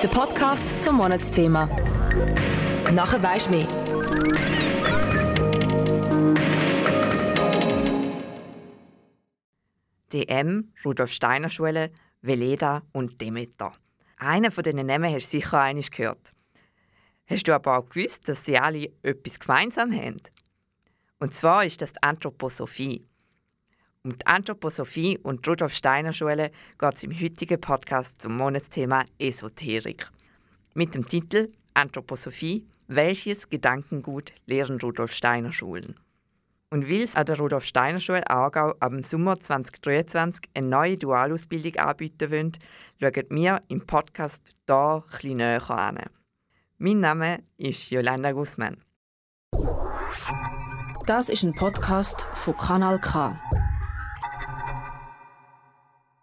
Der Podcast zum Monatsthema. Nachher weisst mehr. DM, Rudolf Steiner Schule, Veleda und Demeter. Einer von diesen Namen hast du sicher einmal gehört. Hast du aber auch gewusst, dass sie alle etwas gemeinsam haben? Und zwar ist das die Anthroposophie. Um die Anthroposophie und die Rudolf Steiner Schule geht es im heutigen Podcast zum Monatsthema Esoterik. Mit dem Titel Anthroposophie, welches Gedankengut lehren Rudolf Steiner Schulen? Und weil es an der Rudolf Steiner Schule Aargau ab dem Sommer 2023 eine neue Dualausbildung anbieten wollen, schauen wir im Podcast hier etwas näher an. Mein Name ist Jolanda Guzman. Das ist ein Podcast von Kanal K.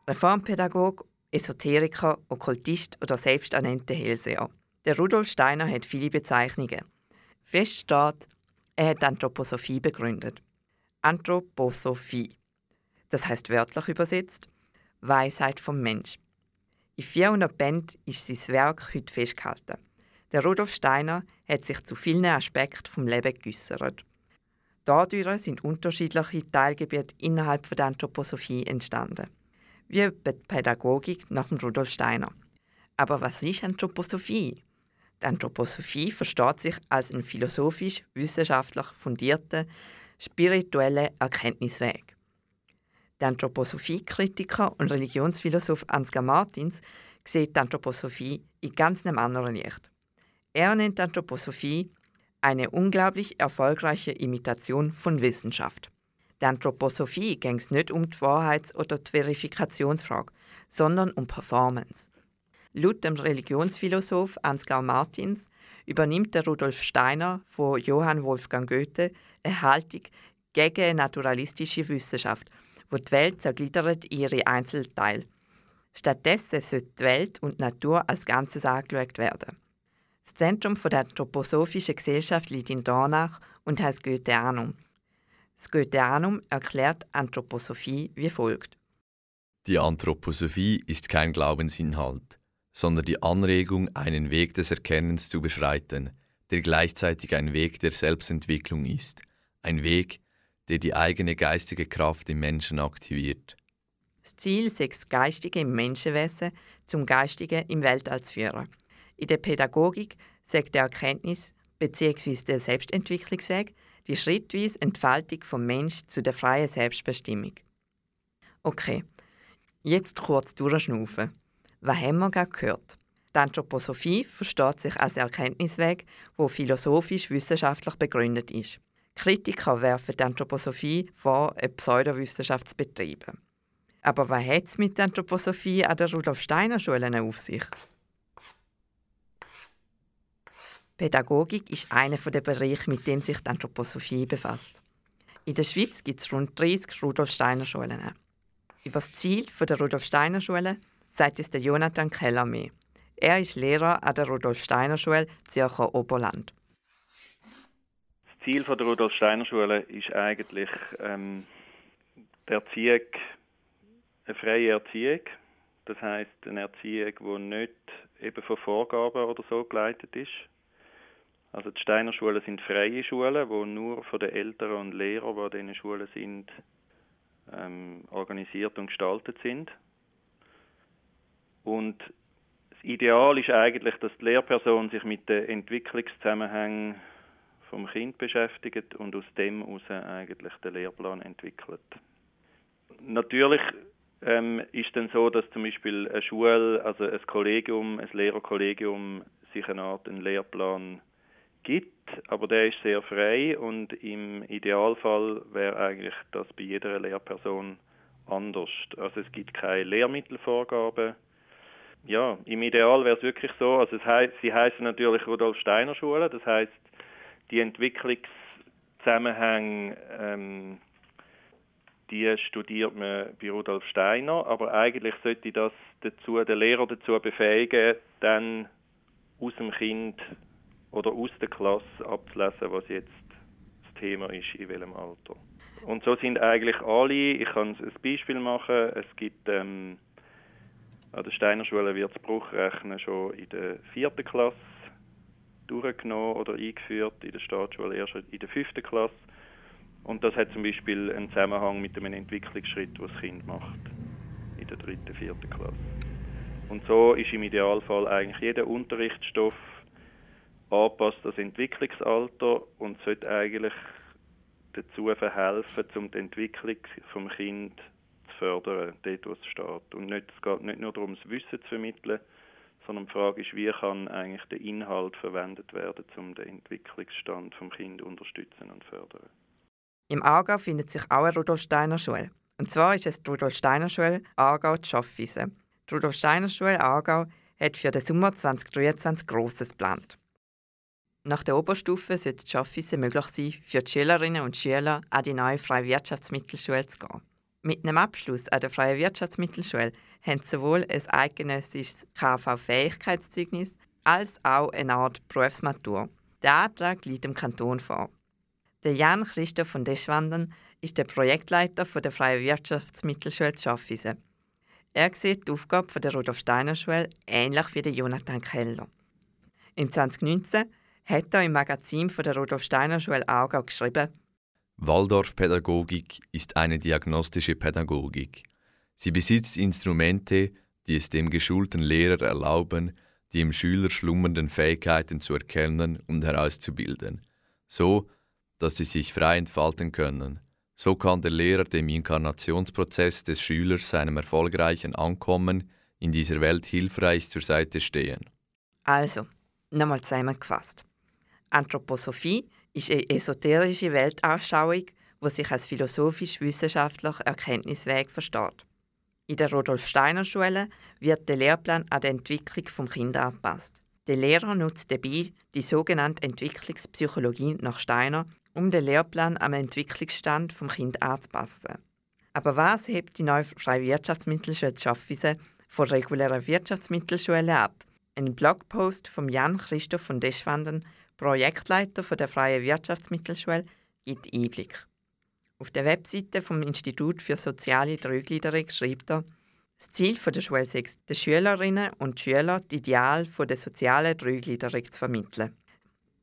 Reformpädagoge, Esoteriker, Okkultist oder selbsternannter Hellseher. Der Rudolf Steiner hat viele Bezeichnungen. Fest steht, er hat Anthroposophie begründet. Anthroposophie. Das heißt wörtlich übersetzt Weisheit vom Mensch. In 400 Bänden ist sein Werk heute festgehalten. Der Rudolf Steiner hat sich zu vielen Aspekten vom Leben geäußert. Dadurch sind unterschiedliche Teilgebiete innerhalb der Anthroposophie entstanden wie die Pädagogik nach dem Rudolf Steiner. Aber was ist Anthroposophie? Die Anthroposophie versteht sich als ein philosophisch-wissenschaftlich fundierter, spiritueller Erkenntnisweg. Der Anthroposophie-Kritiker und Religionsphilosoph Ansgar Martins sieht die Anthroposophie in ganz einem anderen Licht. Er nennt Anthroposophie eine unglaublich erfolgreiche Imitation von Wissenschaft. Der Anthroposophie ging es nicht um die Wahrheits- oder die Verifikationsfrage, sondern um Performance. Laut dem Religionsphilosoph Ansgar Martins übernimmt der Rudolf Steiner von Johann Wolfgang Goethe eine Haltung gegen naturalistische Wissenschaft, wo die Welt zergliedert in ihre Einzelteile. Stattdessen sollte die Welt und die Natur als Ganzes angeschaut werden. Das Zentrum der anthroposophischen Gesellschaft liegt in Dornach und heißt Goetheanum. Das Goetheanum erklärt Anthroposophie wie folgt. Die Anthroposophie ist kein Glaubensinhalt, sondern die Anregung, einen Weg des Erkennens zu beschreiten, der gleichzeitig ein Weg der Selbstentwicklung ist, ein Weg, der die eigene geistige Kraft im Menschen aktiviert. Das Ziel ist das Geistige im Menschenwesen zum Geistigen im Weltall zu führen. In der Pädagogik sagt der Erkenntnis bzw. der Selbstentwicklungsweg die schrittweise Entfaltung vom Mensch zu der freien Selbstbestimmung. Okay, jetzt kurz durchschnaufen. Was haben wir gerade gehört? Die Anthroposophie versteht sich als Erkenntnisweg, wo philosophisch-wissenschaftlich begründet ist. Kritiker werfen die Anthroposophie vor, eine Pseudowissenschaft zu betreiben. Aber was hat es mit der Anthroposophie an der Rudolf Steiner Schule auf sich? Pädagogik ist einer der Bereiche, mit dem sich die Anthroposophie befasst. In der Schweiz gibt es rund 30 Rudolf Steiner Schulen. Über das Ziel der Rudolf Steiner Schule sagt der Jonathan Keller mehr. Er ist Lehrer an der Rudolf Steiner Schule Zürcher Oberland. Das Ziel der Rudolf Steiner Schule ist eigentlich ähm, die Erziehung, eine freie Erziehung. Das heißt eine Erziehung, die nicht eben von Vorgaben oder so geleitet ist, also die Steiner Schulen sind freie Schulen, wo nur von den Eltern und Lehrern, die an diesen Schulen sind, ähm, organisiert und gestaltet sind. Und das Ideal ist eigentlich, dass die Lehrperson sich mit den Entwicklungszusammenhängen vom Kind beschäftigt und aus dem heraus eigentlich den Lehrplan entwickelt. Natürlich ähm, ist dann so, dass zum Beispiel eine Schule, also ein Kollegium, ein Lehrerkollegium sich eine Art einen Lehrplan gibt, aber der ist sehr frei und im Idealfall wäre eigentlich das bei jeder Lehrperson anders. Also es gibt keine Lehrmittelvorgabe. Ja, im Ideal wäre es wirklich so, also heißt, sie heißen natürlich Rudolf Steiner Schule, das heißt die Entwicklungszusammenhänge ähm, die studiert man bei Rudolf Steiner, aber eigentlich sollte das dazu, den Lehrer dazu befähigen, dann aus dem Kind oder aus der Klasse abzulesen, was jetzt das Thema ist, in welchem Alter. Und so sind eigentlich alle, ich kann ein Beispiel machen, es gibt, ähm, An der Steiner Schule wird das Bruchrechnen schon in der vierten Klasse durchgenommen oder eingeführt, in der Staatsschule erst in der fünften Klasse. Und das hat zum Beispiel einen Zusammenhang mit einem Entwicklungsschritt, den das Kind macht, in der dritten, vierten Klasse. Und so ist im Idealfall eigentlich jeder Unterrichtsstoff anpasst das Entwicklungsalter und sollte eigentlich dazu verhelfen, um die Entwicklung vom Kind zu fördern, dort wo es steht. Und nicht, es geht nicht nur darum, das Wissen zu vermitteln, sondern die Frage ist, wie kann eigentlich der Inhalt verwendet werden, um den Entwicklungsstand vom Kind unterstützen und fördern. Im Aargau findet sich auch eine Rudolf Steiner Schule. Und zwar ist es die Rudolf Steiner Schule Aargau Schaffwiese. Die Rudolf Steiner Schule Aargau hat für den Sommer 2023 Grosses geplant. Nach der Oberstufe sollte die Schaffwiese möglich sein, für die Schülerinnen und Schüler an die neue Freie Wirtschaftsmittelschule zu gehen. Mit einem Abschluss an der Freien Wirtschaftsmittelschule haben sie sowohl ein eidgenössisches KV-Fähigkeitszeugnis als auch eine Art Berufsmatur. Der Antrag liegt dem Kanton vor. Der Jan Christoph von Deschwanden ist der Projektleiter der Freien Wirtschaftsmittelschule Schaffhausen. Er sieht die Aufgabe der Rudolf Steiner Schule ähnlich wie der Jonathan Keller. Im 2019 hat er im Magazin der Rudolf Steiner Schule Aargau geschrieben, Waldorfpädagogik ist eine diagnostische Pädagogik. Sie besitzt Instrumente, die es dem geschulten Lehrer erlauben, die im Schüler schlummernden Fähigkeiten zu erkennen und herauszubilden, so dass sie sich frei entfalten können. So kann der Lehrer dem Inkarnationsprozess des Schülers seinem erfolgreichen Ankommen in dieser Welt hilfreich zur Seite stehen. Also, nochmal zusammengefasst. Anthroposophie ist eine esoterische Weltanschauung, die sich als philosophisch-wissenschaftlich Erkenntnisweg versteht. In der Rudolf Steiner Schule wird der Lehrplan an die Entwicklung des Kindes angepasst. Der Lehrer nutzt dabei die sogenannte Entwicklungspsychologie nach Steiner, um den Lehrplan am Entwicklungsstand des Kindes anzupassen. Aber was hebt die neue freie Wirtschaftsmittelschule Schaffwiese von regulären Wirtschaftsmittelschulen ab? Ein Blogpost von Jan Christoph von Deschwanden, Projektleiter der Freien Wirtschaftsmittelschule, gibt Einblick. Auf der Webseite vom Institut für soziale Dreigliederung schreibt er, das Ziel der Schule ist, den Schülerinnen und Schülern die Ideal der sozialen Dreigliederung zu vermitteln.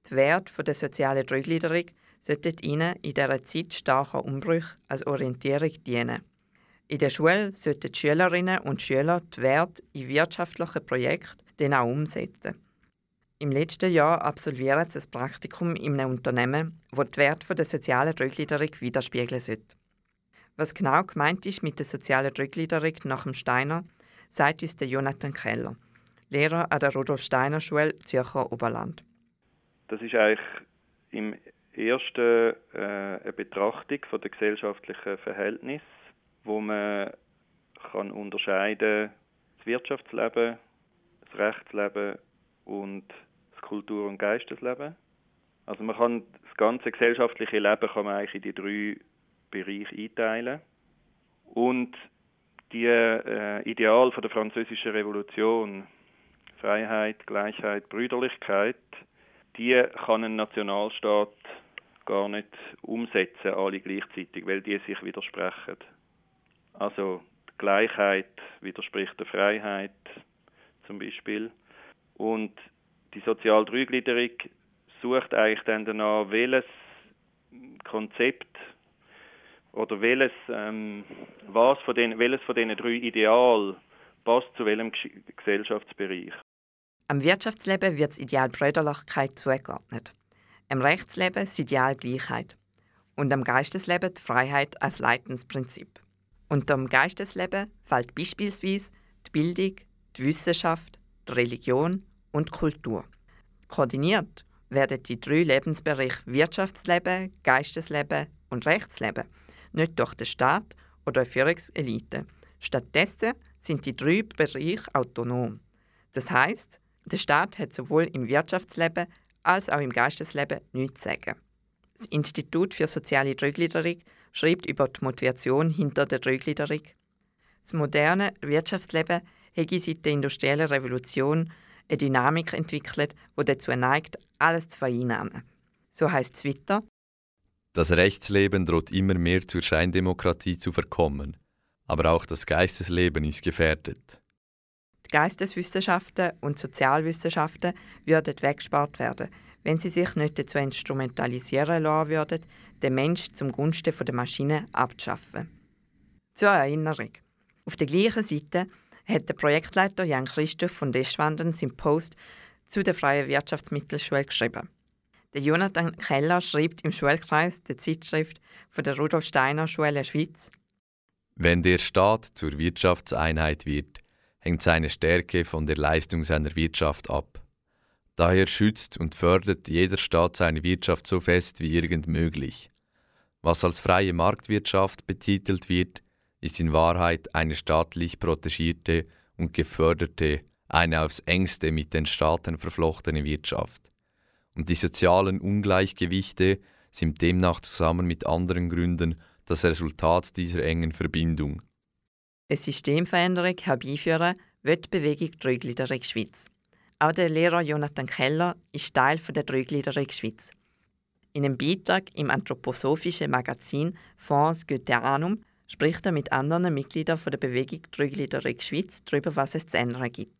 Die Werte der sozialen Dreigliederung sollten ihnen in dieser Zeit starker Umbrüche als Orientierung dienen. In der Schule sollten die Schülerinnen und Schüler die Werte in wirtschaftlichen Projekten dann auch umsetzen. Im letzten Jahr absolvieren sie ein Praktikum in einem Unternehmen, das die Werte der sozialen Rückgliederung widerspiegeln sollte. Was genau gemeint ist mit der sozialen Rückgliederung nach dem Steiner, sagt uns der Jonathan Keller, Lehrer an der Rudolf Steiner Schule Zürcher Oberland. Das ist eigentlich im ersten äh, eine Betrachtung von der gesellschaftlichen Verhältnis, wo man kann unterscheiden das Wirtschaftsleben, das Rechtsleben und Kultur- und Geistesleben. Also man kann das ganze gesellschaftliche Leben kann man eigentlich in die drei Bereiche einteilen. Und die äh, Ideal von der französischen Revolution, Freiheit, Gleichheit, Brüderlichkeit, die kann ein Nationalstaat gar nicht umsetzen, alle gleichzeitig, weil die sich widersprechen. Also die Gleichheit widerspricht der Freiheit zum Beispiel. Und die soziale Dreigliederung sucht eigentlich dann danach, welches Konzept oder welches, ähm, was von den, welches von diesen drei Ideal passt zu welchem Gesellschaftsbereich. Am Wirtschaftsleben wird das Ideal Brüderlichkeit zugeordnet, am Rechtsleben das Ideal Gleichheit und am Geistesleben die Freiheit als Leidensprinzip. Unter dem Geistesleben fällt beispielsweise die Bildung, die Wissenschaft, die Religion und Kultur. Koordiniert werden die drei Lebensbereiche Wirtschaftsleben, Geistesleben und Rechtsleben nicht durch den Staat oder Führungselite. Stattdessen sind die drei Bereiche autonom. Das heißt, der Staat hat sowohl im Wirtschaftsleben als auch im Geistesleben nichts zu sagen. Das Institut für soziale Dreigliederung schreibt über die Motivation hinter der Dreigliederung. Das moderne Wirtschaftsleben hätte seit der industriellen Revolution eine Dynamik entwickelt, die dazu neigt, alles zu vereinnahmen. So heißt es weiter. Das Rechtsleben droht immer mehr zur Scheindemokratie zu verkommen, aber auch das Geistesleben ist gefährdet. Geisteswissenschaften und Sozialwissenschaften würden weggespart werden, wenn sie sich nicht dazu instrumentalisieren lassen würden, den Mensch zum Gunsten der Maschine abzuschaffen. Zur Erinnerung. Auf der gleichen Seite hat der Projektleiter Jan Christoph von Deschwanden seinen Post zu der Freien Wirtschaftsmittelschule geschrieben. Der Jonathan Keller schreibt im Schulkreis der Zeitschrift von der Rudolf Steiner Schule Schweiz Wenn der Staat zur Wirtschaftseinheit wird, hängt seine Stärke von der Leistung seiner Wirtschaft ab. Daher schützt und fördert jeder Staat seine Wirtschaft so fest wie irgend möglich. Was als freie Marktwirtschaft betitelt wird, ist in Wahrheit eine staatlich protegierte und geförderte, eine aufs engste mit den Staaten verflochtene Wirtschaft. Und die sozialen Ungleichgewichte sind demnach zusammen mit anderen Gründen das Resultat dieser engen Verbindung. Eine Systemveränderung herbeiführen wird die Bewegung Dreigliederung Schweiz. Auch der Lehrer Jonathan Keller ist Teil der Dreigliederung Schweiz. In einem Beitrag im anthroposophischen Magazin Fonds Goetheanum spricht er mit anderen Mitgliedern der Bewegung Dreigliederung Schweiz darüber, was es zu ändern gibt.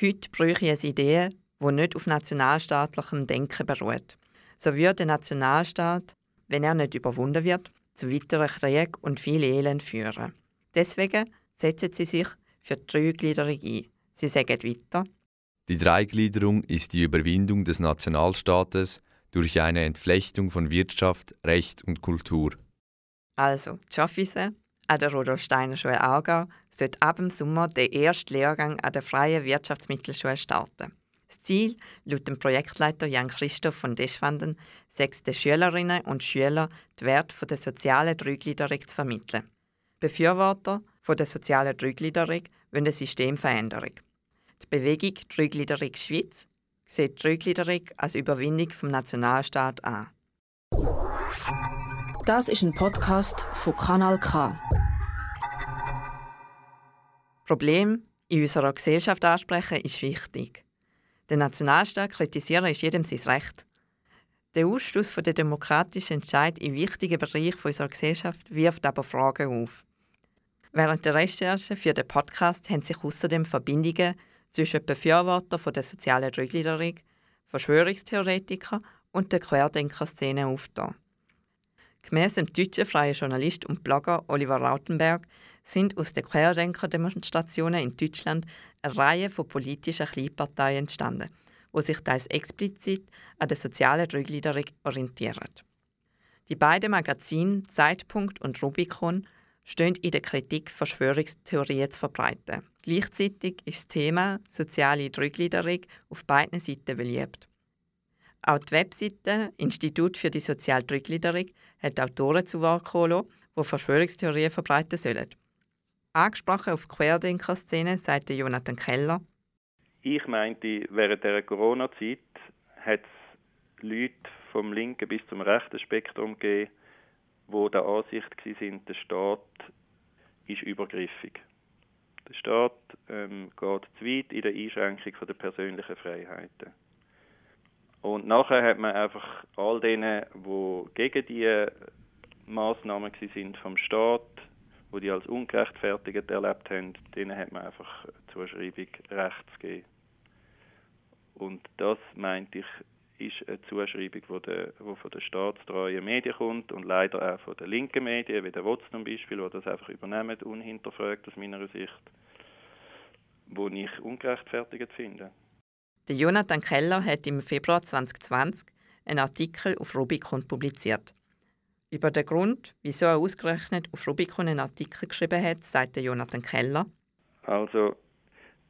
Heute bräuchte es Ideen, die nicht auf nationalstaatlichem Denken beruht. So würde der Nationalstaat, wenn er nicht überwunden wird, zu weiteren Krieg und viel Elend führen. Deswegen setzen sie sich für die Dreigliederung ein. Sie sagen weiter. Die Dreigliederung ist die Überwindung des Nationalstaates durch eine Entflechtung von Wirtschaft, Recht und Kultur. Also, die Schaffise an der Rudolf Steiner Schule Aargau sollte ab dem Sommer der erste Lehrgang an der Freien Wirtschaftsmittelschule starten. Das Ziel, laut dem Projektleiter Jan Christoph von Deschwanden, sechs den Schülerinnen und Schülern die Werte der sozialen Dreigliederung zu vermitteln. Befürworter der sozialen Dreigliederung wollen eine Systemveränderung. Die Bewegung Dreigliederung Schweiz sieht die Dreigliederung als Überwindung vom Nationalstaat an. Das ist ein Podcast von Kanal K. Problem in unserer Gesellschaft ansprechen ist wichtig. Den Nationalstaat kritisieren ist jedem sein Recht. Der Ausschluss von der demokratischen Entscheid in wichtigen Bereichen unserer Gesellschaft wirft aber Fragen auf. Während der Recherche für den Podcast haben sich außerdem Verbindungen zwischen Befürwortern der sozialen Dreigliederung, Verschwörungstheoretikern und der Querdenker-Szene aufgetan. Gemäss dem deutschen freien Journalist und Blogger Oliver Rautenberg sind aus den Querdenker-Demonstrationen in Deutschland eine Reihe von politischen Kleinparteien entstanden, die sich teils explizit an der sozialen Dreigliederung orientieren. Die beiden Magazine Zeitpunkt und Rubicon stehen in der Kritik, Verschwörungstheorien zu verbreiten. Gleichzeitig ist das Thema soziale Dreigliederung auf beiden Seiten beliebt. Auch die Webseite Institut für die soziale Dreigliederung hat Autoren zu Wort gekommen, die Verschwörungstheorien verbreiten sollen. Angesprochen auf die Querdenker-Szene sagte Jonathan Keller. Ich meinte, während der Corona-Zeit hat es Leute vom linken bis zum rechten Spektrum gegeben, die der Ansicht waren, der Staat ist übergriffig. Der Staat ähm, geht zu weit in der Einschränkung der persönlichen Freiheiten. Und nachher hat man einfach all denen, die gegen die Maßnahmen sind vom Staat, wo die als ungerechtfertigt erlebt haben, denen hat man einfach Zuschreibung rechts gegeben. Und das meinte ich, ist eine Zuschreibung, die, der, die von den staatstreuen Medien kommt und leider auch von den linken Medien, wie der WOTS zum Beispiel, die das einfach übernehmen, unhinterfragt aus meiner Sicht, wo ich ungerechtfertigt finde. Der Jonathan Keller hat im Februar 2020 einen Artikel auf Rubicon publiziert. Über den Grund, wieso er ausgerechnet auf Rubicon einen Artikel geschrieben hat, sagt Jonathan Keller. Also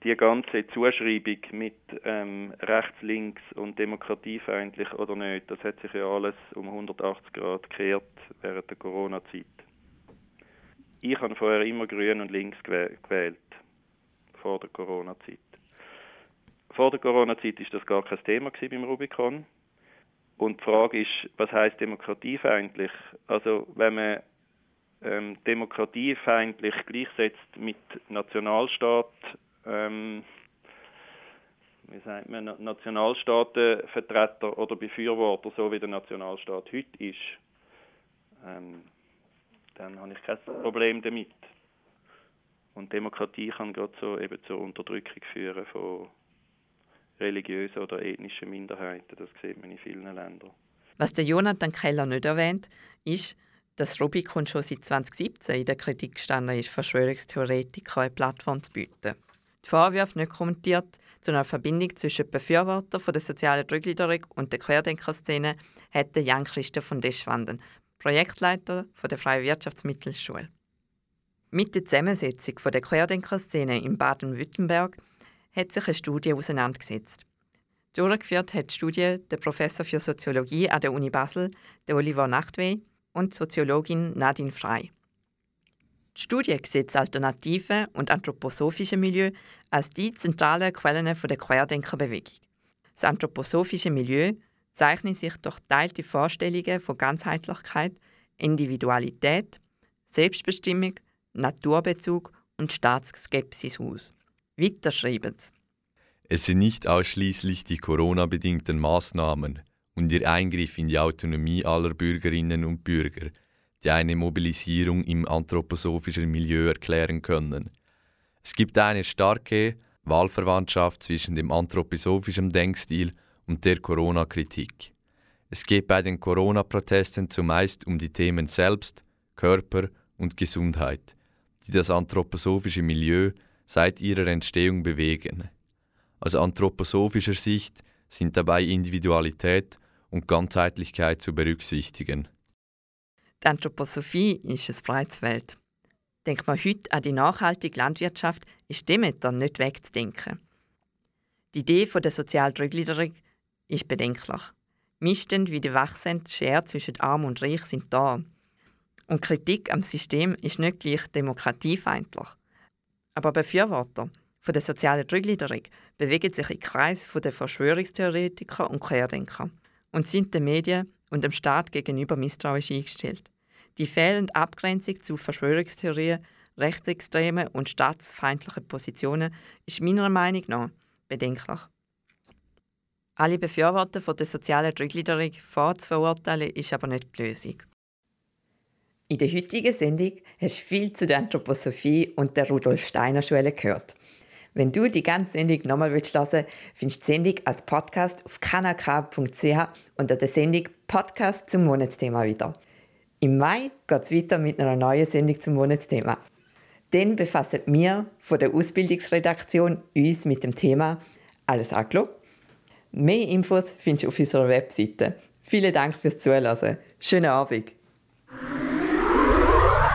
die ganze Zuschreibung mit ähm, rechts, links und demokratiefeindlich oder nicht, das hat sich ja alles um 180 Grad gekehrt während der Corona-Zeit. Ich habe vorher immer grün und links gewählt, vor der Corona-Zeit. Vor der Corona-Zeit ist das gar kein Thema beim Rubicon. Und die Frage ist, was heißt demokratiefeindlich? Also wenn man ähm, demokratiefeindlich gleichsetzt mit Nationalstaat, ähm, wie sagt man, Nationalstaatenvertreter oder Befürworter, so wie der Nationalstaat heute ist, ähm, dann habe ich kein Problem damit. Und Demokratie kann gerade so eben zur Unterdrückung führen von religiösen oder ethnischen Minderheiten. Das sieht man in vielen Ländern. Was der Jonathan Keller nicht erwähnt, ist, dass Rubicon schon seit 2017 in der Kritik gestanden ist, Verschwörungstheoretiker eine Plattform zu bieten. Die Vorwürfe nicht kommentiert zu einer Verbindung zwischen Befürwortern der sozialen Drückliederung und der Querdenkerszene hätte Jan Christoph von Deschwanden, Projektleiter der Freien Wirtschaftsmittelschule. Mit der Zusammensetzung der Querdenkerszene in Baden-Württemberg hat sich eine Studie auseinandergesetzt. Durchgeführt hat die Studie der Professor für Soziologie an der Uni Basel, der Oliver Nachtwey, und Soziologin Nadine Frey. Die Studie sieht das alternative und anthroposophische Milieu als die zentralen Quellen der Querdenkerbewegung. Das anthroposophische Milieu zeichnet sich durch teilte Vorstellungen von Ganzheitlichkeit, Individualität, Selbstbestimmung, Naturbezug und Staatsskepsis aus. Weiter schreiben sie. Es sind nicht ausschließlich die Corona-bedingten Maßnahmen, und ihr Eingriff in die Autonomie aller Bürgerinnen und Bürger, die eine Mobilisierung im anthroposophischen Milieu erklären können. Es gibt eine starke Wahlverwandtschaft zwischen dem anthroposophischen Denkstil und der Corona-Kritik. Es geht bei den Corona-Protesten zumeist um die Themen Selbst, Körper und Gesundheit, die das anthroposophische Milieu seit ihrer Entstehung bewegen. Aus anthroposophischer Sicht sind dabei Individualität und Ganzheitlichkeit zu berücksichtigen. Die Anthroposophie ist ein breites Feld. Denkt man heute an die nachhaltige Landwirtschaft, ist Demeter nicht wegzudenken. Die Idee der Sozialtrügliederung ist bedenklich. Missstände wie die wachsende Schere zwischen Arm und Reich sind da. Und Kritik am System ist nicht gleich demokratiefeindlich. Aber Befürworter von der sozialen Trügliederung bewegen sich im Kreis der Verschwörungstheoretiker und Querdenker und sind den Medien und dem Staat gegenüber misstrauisch eingestellt. Die fehlende Abgrenzung zu Verschwörungstheorien, rechtsextremen und staatsfeindlichen Positionen ist meiner Meinung nach bedenklich. Alle Befürworter von der sozialen Drückgliederung vorzuverurteilen, ist aber nicht die Lösung. In der heutigen Sendung hast du viel zu der Anthroposophie und der Rudolf Steiner Schule gehört. Wenn du die ganze Sendung nochmal willst, findest du die Sendung als Podcast auf kanalk.ch unter der Sendung Podcast zum Monatsthema wieder. Im Mai geht es weiter mit einer neuen Sendung zum Monatsthema. Dann befassen wir von der Ausbildungsredaktion uns mit dem Thema Alles angeschaut? Mehr Infos findest du auf unserer Webseite. Vielen Dank fürs Zuhören. Schönen Abend.